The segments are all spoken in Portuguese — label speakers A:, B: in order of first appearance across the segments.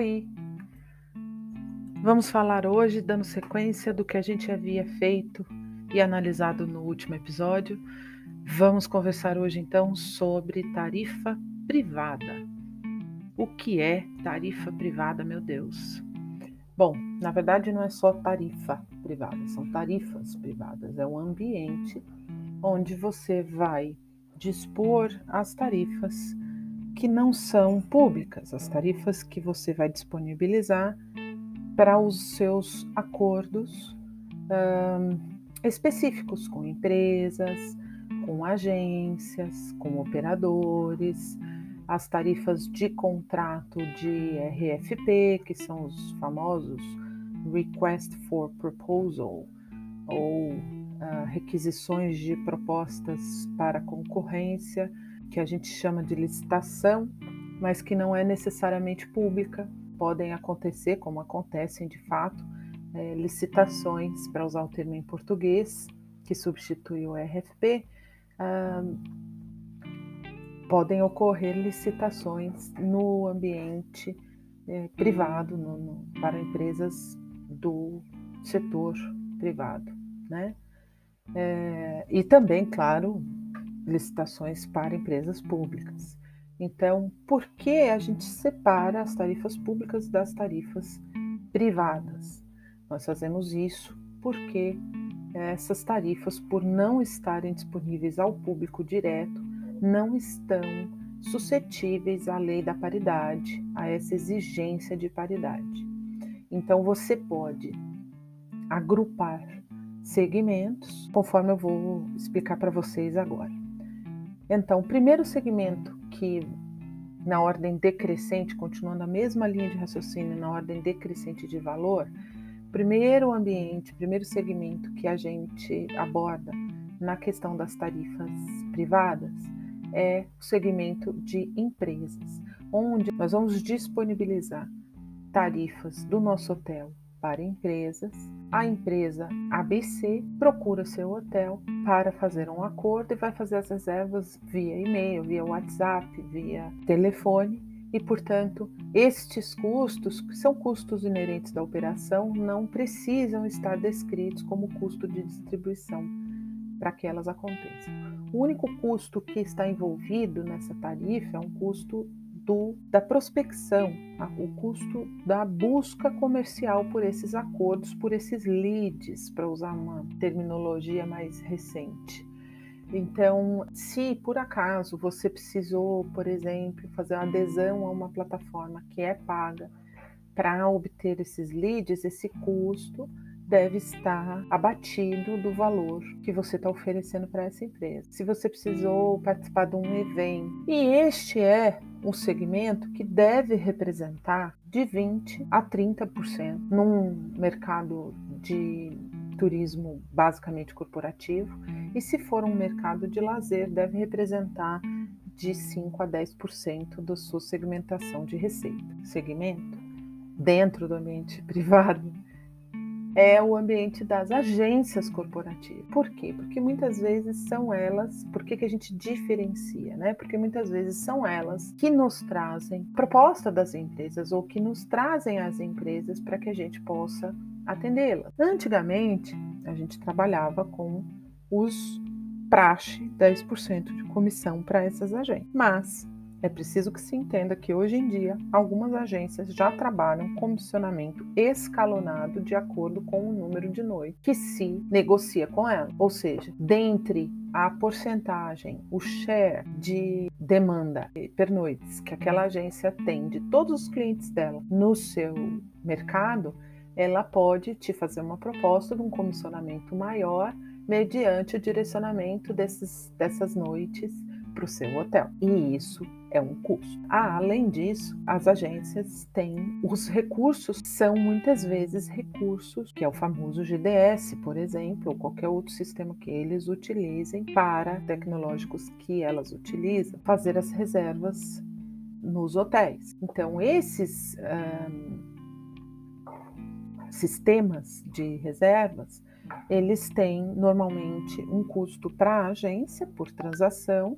A: Oi! Vamos falar hoje, dando sequência do que a gente havia feito e analisado no último episódio. Vamos conversar hoje então sobre tarifa privada. O que é tarifa privada, meu Deus? Bom, na verdade não é só tarifa privada, são tarifas privadas. É um ambiente onde você vai dispor as tarifas que não são públicas, as tarifas que você vai disponibilizar para os seus acordos específicos com empresas, com agências, com operadores, as tarifas de contrato de RFP, que são os famosos Request for Proposal, ou uh, requisições de propostas para concorrência que a gente chama de licitação, mas que não é necessariamente pública. Podem acontecer, como acontecem de fato, é, licitações, para usar o termo em português, que substitui o RFP, ah, podem ocorrer licitações no ambiente é, privado, no, no, para empresas do setor privado, né? É, e também, claro, licitações para empresas públicas. Então, por que a gente separa as tarifas públicas das tarifas privadas? Nós fazemos isso porque essas tarifas, por não estarem disponíveis ao público direto, não estão suscetíveis à lei da paridade, a essa exigência de paridade. Então, você pode agrupar segmentos, conforme eu vou explicar para vocês agora. Então, o primeiro segmento que na ordem decrescente, continuando a mesma linha de raciocínio na ordem decrescente de valor, primeiro ambiente, primeiro segmento que a gente aborda na questão das tarifas privadas é o segmento de empresas, onde nós vamos disponibilizar tarifas do nosso hotel para empresas. A empresa ABC procura seu hotel para fazer um acordo e vai fazer as reservas via e-mail, via WhatsApp, via telefone. E, portanto, estes custos, que são custos inerentes da operação, não precisam estar descritos como custo de distribuição para que elas aconteçam. O único custo que está envolvido nessa tarifa é um custo do, da prospecção, o custo da busca comercial por esses acordos, por esses leads, para usar uma terminologia mais recente. Então, se por acaso você precisou, por exemplo, fazer uma adesão a uma plataforma que é paga para obter esses leads, esse custo deve estar abatido do valor que você está oferecendo para essa empresa. Se você precisou participar de um evento, e este é um segmento que deve representar de 20 a 30% num mercado de turismo basicamente corporativo, e se for um mercado de lazer, deve representar de 5 a 10% da sua segmentação de receita. Segmento dentro do ambiente privado é o ambiente das agências corporativas. Por quê? Porque muitas vezes são elas, por que, que a gente diferencia, né? Porque muitas vezes são elas que nos trazem proposta das empresas ou que nos trazem as empresas para que a gente possa atendê-las. Antigamente, a gente trabalhava com os praxe 10% de comissão para essas agências. Mas é preciso que se entenda que hoje em dia algumas agências já trabalham comissionamento escalonado de acordo com o número de noites que se negocia com ela. Ou seja, dentre a porcentagem, o share de demanda per noites que aquela agência tem de todos os clientes dela no seu mercado, ela pode te fazer uma proposta de um comissionamento maior mediante o direcionamento desses, dessas noites para o seu hotel. E isso é um custo. Ah, além disso, as agências têm os recursos, são muitas vezes recursos, que é o famoso GDS, por exemplo, ou qualquer outro sistema que eles utilizem para tecnológicos que elas utilizam, fazer as reservas nos hotéis. Então, esses um, sistemas de reservas, eles têm normalmente um custo para a agência por transação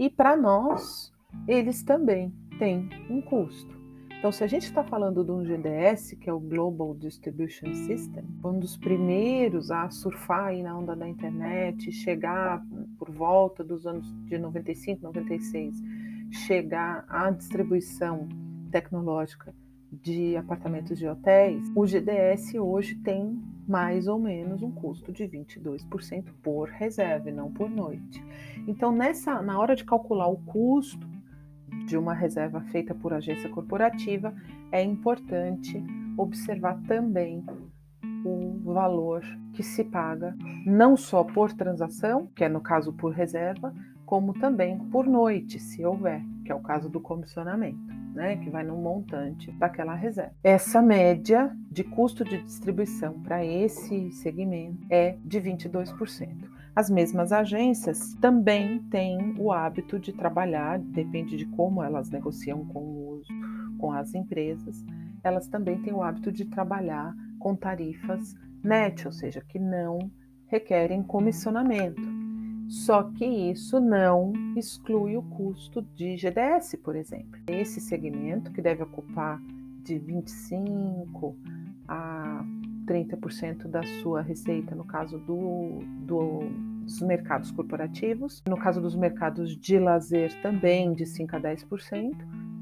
A: e para nós eles também têm um custo. Então, se a gente está falando de um GDS, que é o Global Distribution System, um dos primeiros a surfar aí na onda da internet, chegar por volta dos anos de 95, 96, chegar à distribuição tecnológica de apartamentos de hotéis, o GDS hoje tem mais ou menos um custo de 22% por reserva, não por noite. Então, nessa, na hora de calcular o custo de uma reserva feita por agência corporativa, é importante observar também o valor que se paga, não só por transação, que é no caso por reserva, como também por noite, se houver, que é o caso do comissionamento. Né, que vai no montante daquela reserva. Essa média de custo de distribuição para esse segmento é de 22%. As mesmas agências também têm o hábito de trabalhar, depende de como elas negociam com, os, com as empresas, elas também têm o hábito de trabalhar com tarifas net, ou seja, que não requerem comissionamento. Só que isso não exclui o custo de GDS, por exemplo. Esse segmento, que deve ocupar de 25 a 30% da sua receita, no caso do, do, dos mercados corporativos, no caso dos mercados de lazer também de 5 a 10%,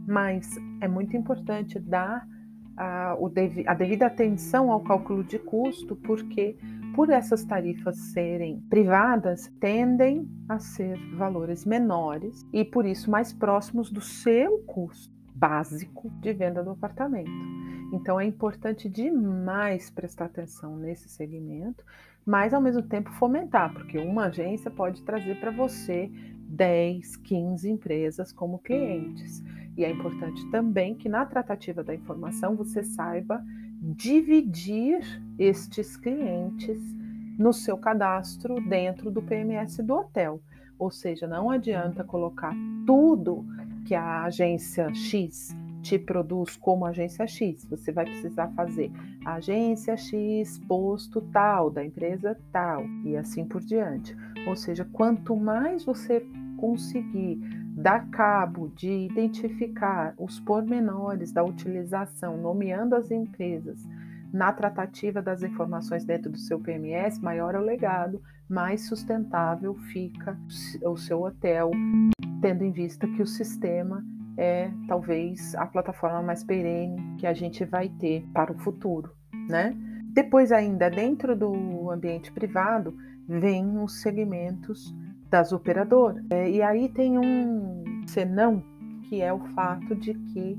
A: mas é muito importante dar a, a devida atenção ao cálculo de custo, porque por essas tarifas serem privadas, tendem a ser valores menores e por isso mais próximos do seu custo básico de venda do apartamento. Então é importante demais prestar atenção nesse segmento, mas ao mesmo tempo fomentar, porque uma agência pode trazer para você 10, 15 empresas como clientes. E é importante também que na tratativa da informação você saiba dividir estes clientes no seu cadastro dentro do PMS do hotel. Ou seja, não adianta colocar tudo que a agência X te produz como agência X. Você vai precisar fazer agência X posto tal, da empresa tal, e assim por diante. Ou seja, quanto mais você conseguir dar cabo de identificar os pormenores da utilização, nomeando as empresas na tratativa das informações dentro do seu PMS, maior é o legado, mais sustentável fica o seu hotel, tendo em vista que o sistema é talvez a plataforma mais perene que a gente vai ter para o futuro, né? Depois ainda dentro do ambiente privado vem os segmentos das operadoras. É, e aí tem um senão que é o fato de que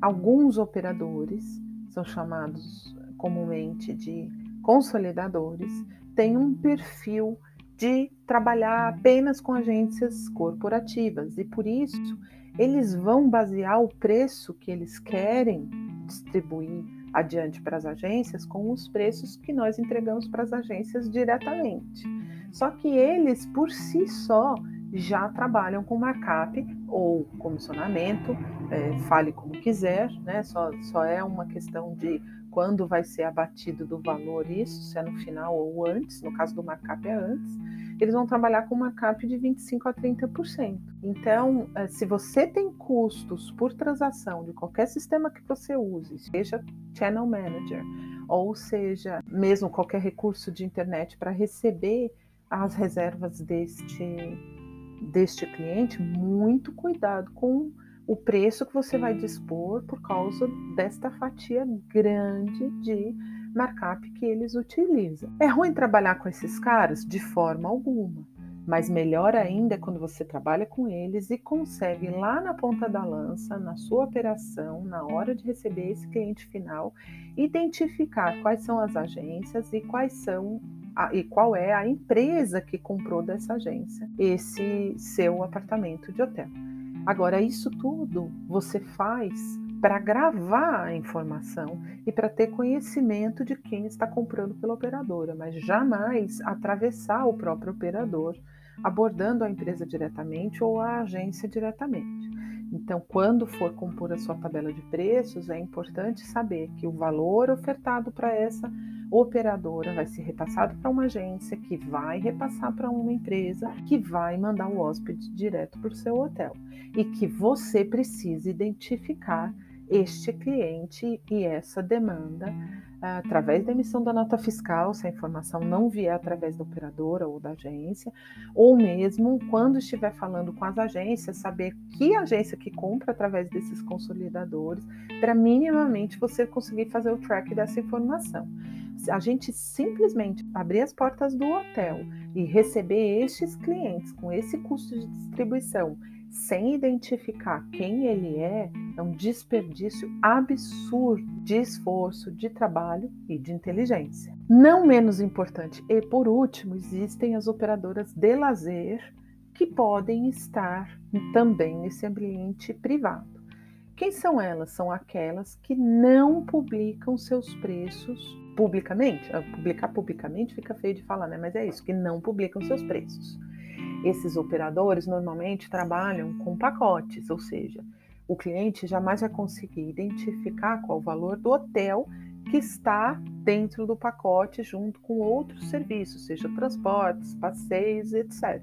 A: alguns operadores são chamados comumente de consolidadores têm um perfil de trabalhar apenas com agências corporativas e por isso eles vão basear o preço que eles querem distribuir adiante para as agências com os preços que nós entregamos para as agências diretamente. Só que eles, por si só, já trabalham com markup ou comissionamento, é, fale como quiser, né? Só, só é uma questão de quando vai ser abatido do valor isso, se é no final ou antes, no caso do markup é antes eles vão trabalhar com cap de 25% a 30%. Então, eh, se você tem custos por transação de qualquer sistema que você use, seja Channel Manager, ou seja, mesmo qualquer recurso de internet para receber as reservas deste, deste cliente, muito cuidado com o preço que você vai dispor por causa desta fatia grande de markup que eles utilizam. É ruim trabalhar com esses caras? De forma alguma. Mas melhor ainda é quando você trabalha com eles e consegue lá na ponta da lança, na sua operação, na hora de receber esse cliente final, identificar quais são as agências e quais são a, e qual é a empresa que comprou dessa agência esse seu apartamento de hotel. Agora, isso tudo você faz para gravar a informação e para ter conhecimento de quem está comprando pela operadora, mas jamais atravessar o próprio operador, abordando a empresa diretamente ou a agência diretamente. Então, quando for compor a sua tabela de preços, é importante saber que o valor ofertado para essa operadora vai ser repassado para uma agência, que vai repassar para uma empresa, que vai mandar o hóspede direto para o seu hotel. E que você precisa identificar este cliente e essa demanda através da emissão da nota fiscal, se a informação não vier através da operadora ou da agência, ou mesmo quando estiver falando com as agências, saber que agência que compra através desses consolidadores, para minimamente você conseguir fazer o track dessa informação. A gente simplesmente abrir as portas do hotel e receber estes clientes com esse custo de distribuição sem identificar quem ele é, é um desperdício absurdo de esforço, de trabalho e de inteligência. Não menos importante, e por último, existem as operadoras de lazer que podem estar também nesse ambiente privado. Quem são elas? São aquelas que não publicam seus preços publicamente. Ah, publicar publicamente fica feio de falar, né? Mas é isso, que não publicam seus preços. Esses operadores normalmente trabalham com pacotes, ou seja, o cliente jamais vai conseguir identificar qual o valor do hotel que está dentro do pacote junto com outros serviços, seja transportes, passeios, etc.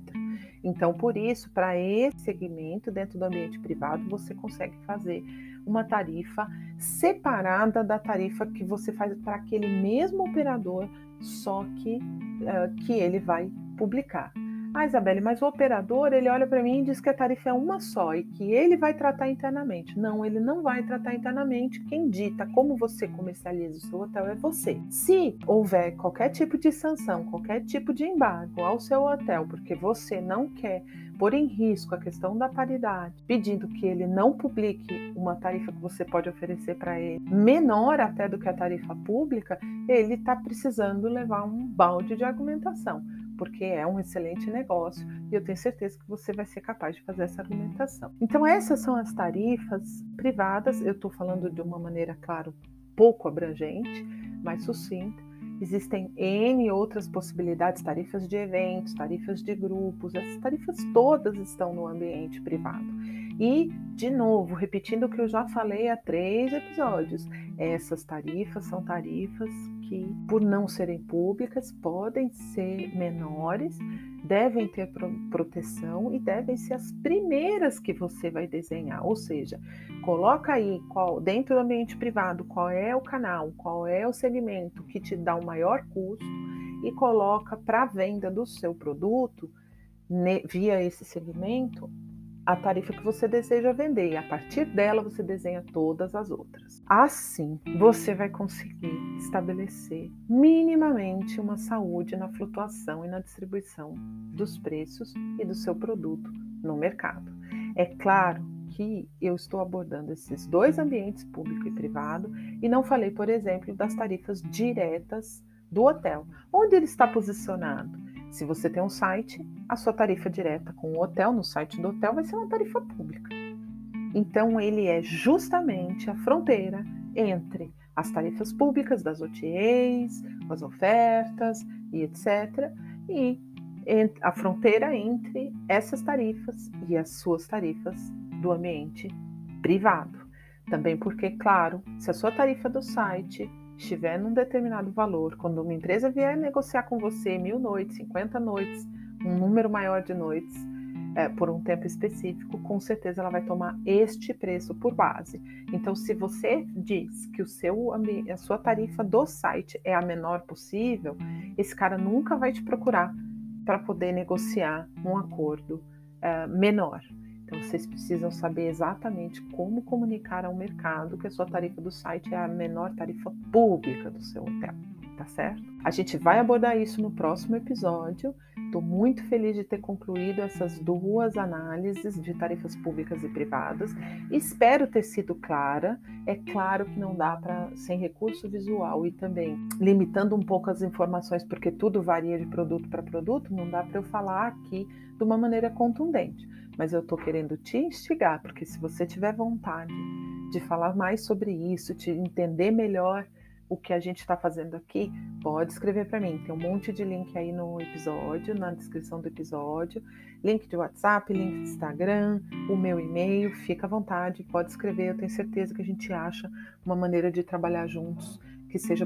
A: Então, por isso, para esse segmento dentro do ambiente privado, você consegue fazer uma tarifa separada da tarifa que você faz para aquele mesmo operador, só que uh, que ele vai publicar. Ah, Isabelle, mas o operador, ele olha para mim e diz que a tarifa é uma só e que ele vai tratar internamente. Não, ele não vai tratar internamente. Quem dita como você comercializa o seu hotel é você. Se houver qualquer tipo de sanção, qualquer tipo de embargo ao seu hotel, porque você não quer pôr em risco a questão da paridade, pedindo que ele não publique uma tarifa que você pode oferecer para ele, menor até do que a tarifa pública, ele está precisando levar um balde de argumentação porque é um excelente negócio e eu tenho certeza que você vai ser capaz de fazer essa argumentação. Então, essas são as tarifas privadas. Eu estou falando de uma maneira, claro, pouco abrangente, mais sucinta. Existem N outras possibilidades, tarifas de eventos, tarifas de grupos, essas tarifas todas estão no ambiente privado. E, de novo, repetindo o que eu já falei há três episódios, essas tarifas são tarifas que, por não serem públicas, podem ser menores, devem ter proteção e devem ser as primeiras que você vai desenhar. Ou seja, coloca aí qual, dentro do ambiente privado qual é o canal, qual é o segmento que te dá o maior custo e coloca para a venda do seu produto via esse segmento a tarifa que você deseja vender e a partir dela você desenha todas as outras. Assim, você vai conseguir estabelecer minimamente uma saúde na flutuação e na distribuição dos preços e do seu produto no mercado. É claro que eu estou abordando esses dois ambientes, público e privado, e não falei, por exemplo, das tarifas diretas do hotel. Onde ele está posicionado? Se você tem um site, a sua tarifa direta com o hotel no site do hotel vai ser uma tarifa pública. Então, ele é justamente a fronteira entre as tarifas públicas das OTAs, as ofertas e etc. E a fronteira entre essas tarifas e as suas tarifas do ambiente privado. Também porque, claro, se a sua tarifa do site estiver num determinado valor, quando uma empresa vier negociar com você mil noites, 50 noites, um número maior de noites, é, por um tempo específico, com certeza ela vai tomar este preço por base. Então, se você diz que o seu, a sua tarifa do site é a menor possível, esse cara nunca vai te procurar para poder negociar um acordo é, menor. Então, vocês precisam saber exatamente como comunicar ao mercado que a sua tarifa do site é a menor tarifa pública do seu hotel, tá certo? A gente vai abordar isso no próximo episódio. Estou muito feliz de ter concluído essas duas análises de tarifas públicas e privadas. Espero ter sido clara. É claro que não dá para, sem recurso visual e também limitando um pouco as informações, porque tudo varia de produto para produto, não dá para eu falar aqui de uma maneira contundente mas eu estou querendo te instigar, porque se você tiver vontade de falar mais sobre isso, de entender melhor o que a gente está fazendo aqui, pode escrever para mim. Tem um monte de link aí no episódio, na descrição do episódio. Link de WhatsApp, link de Instagram, o meu e-mail. Fica à vontade, pode escrever. Eu tenho certeza que a gente acha uma maneira de trabalhar juntos que seja.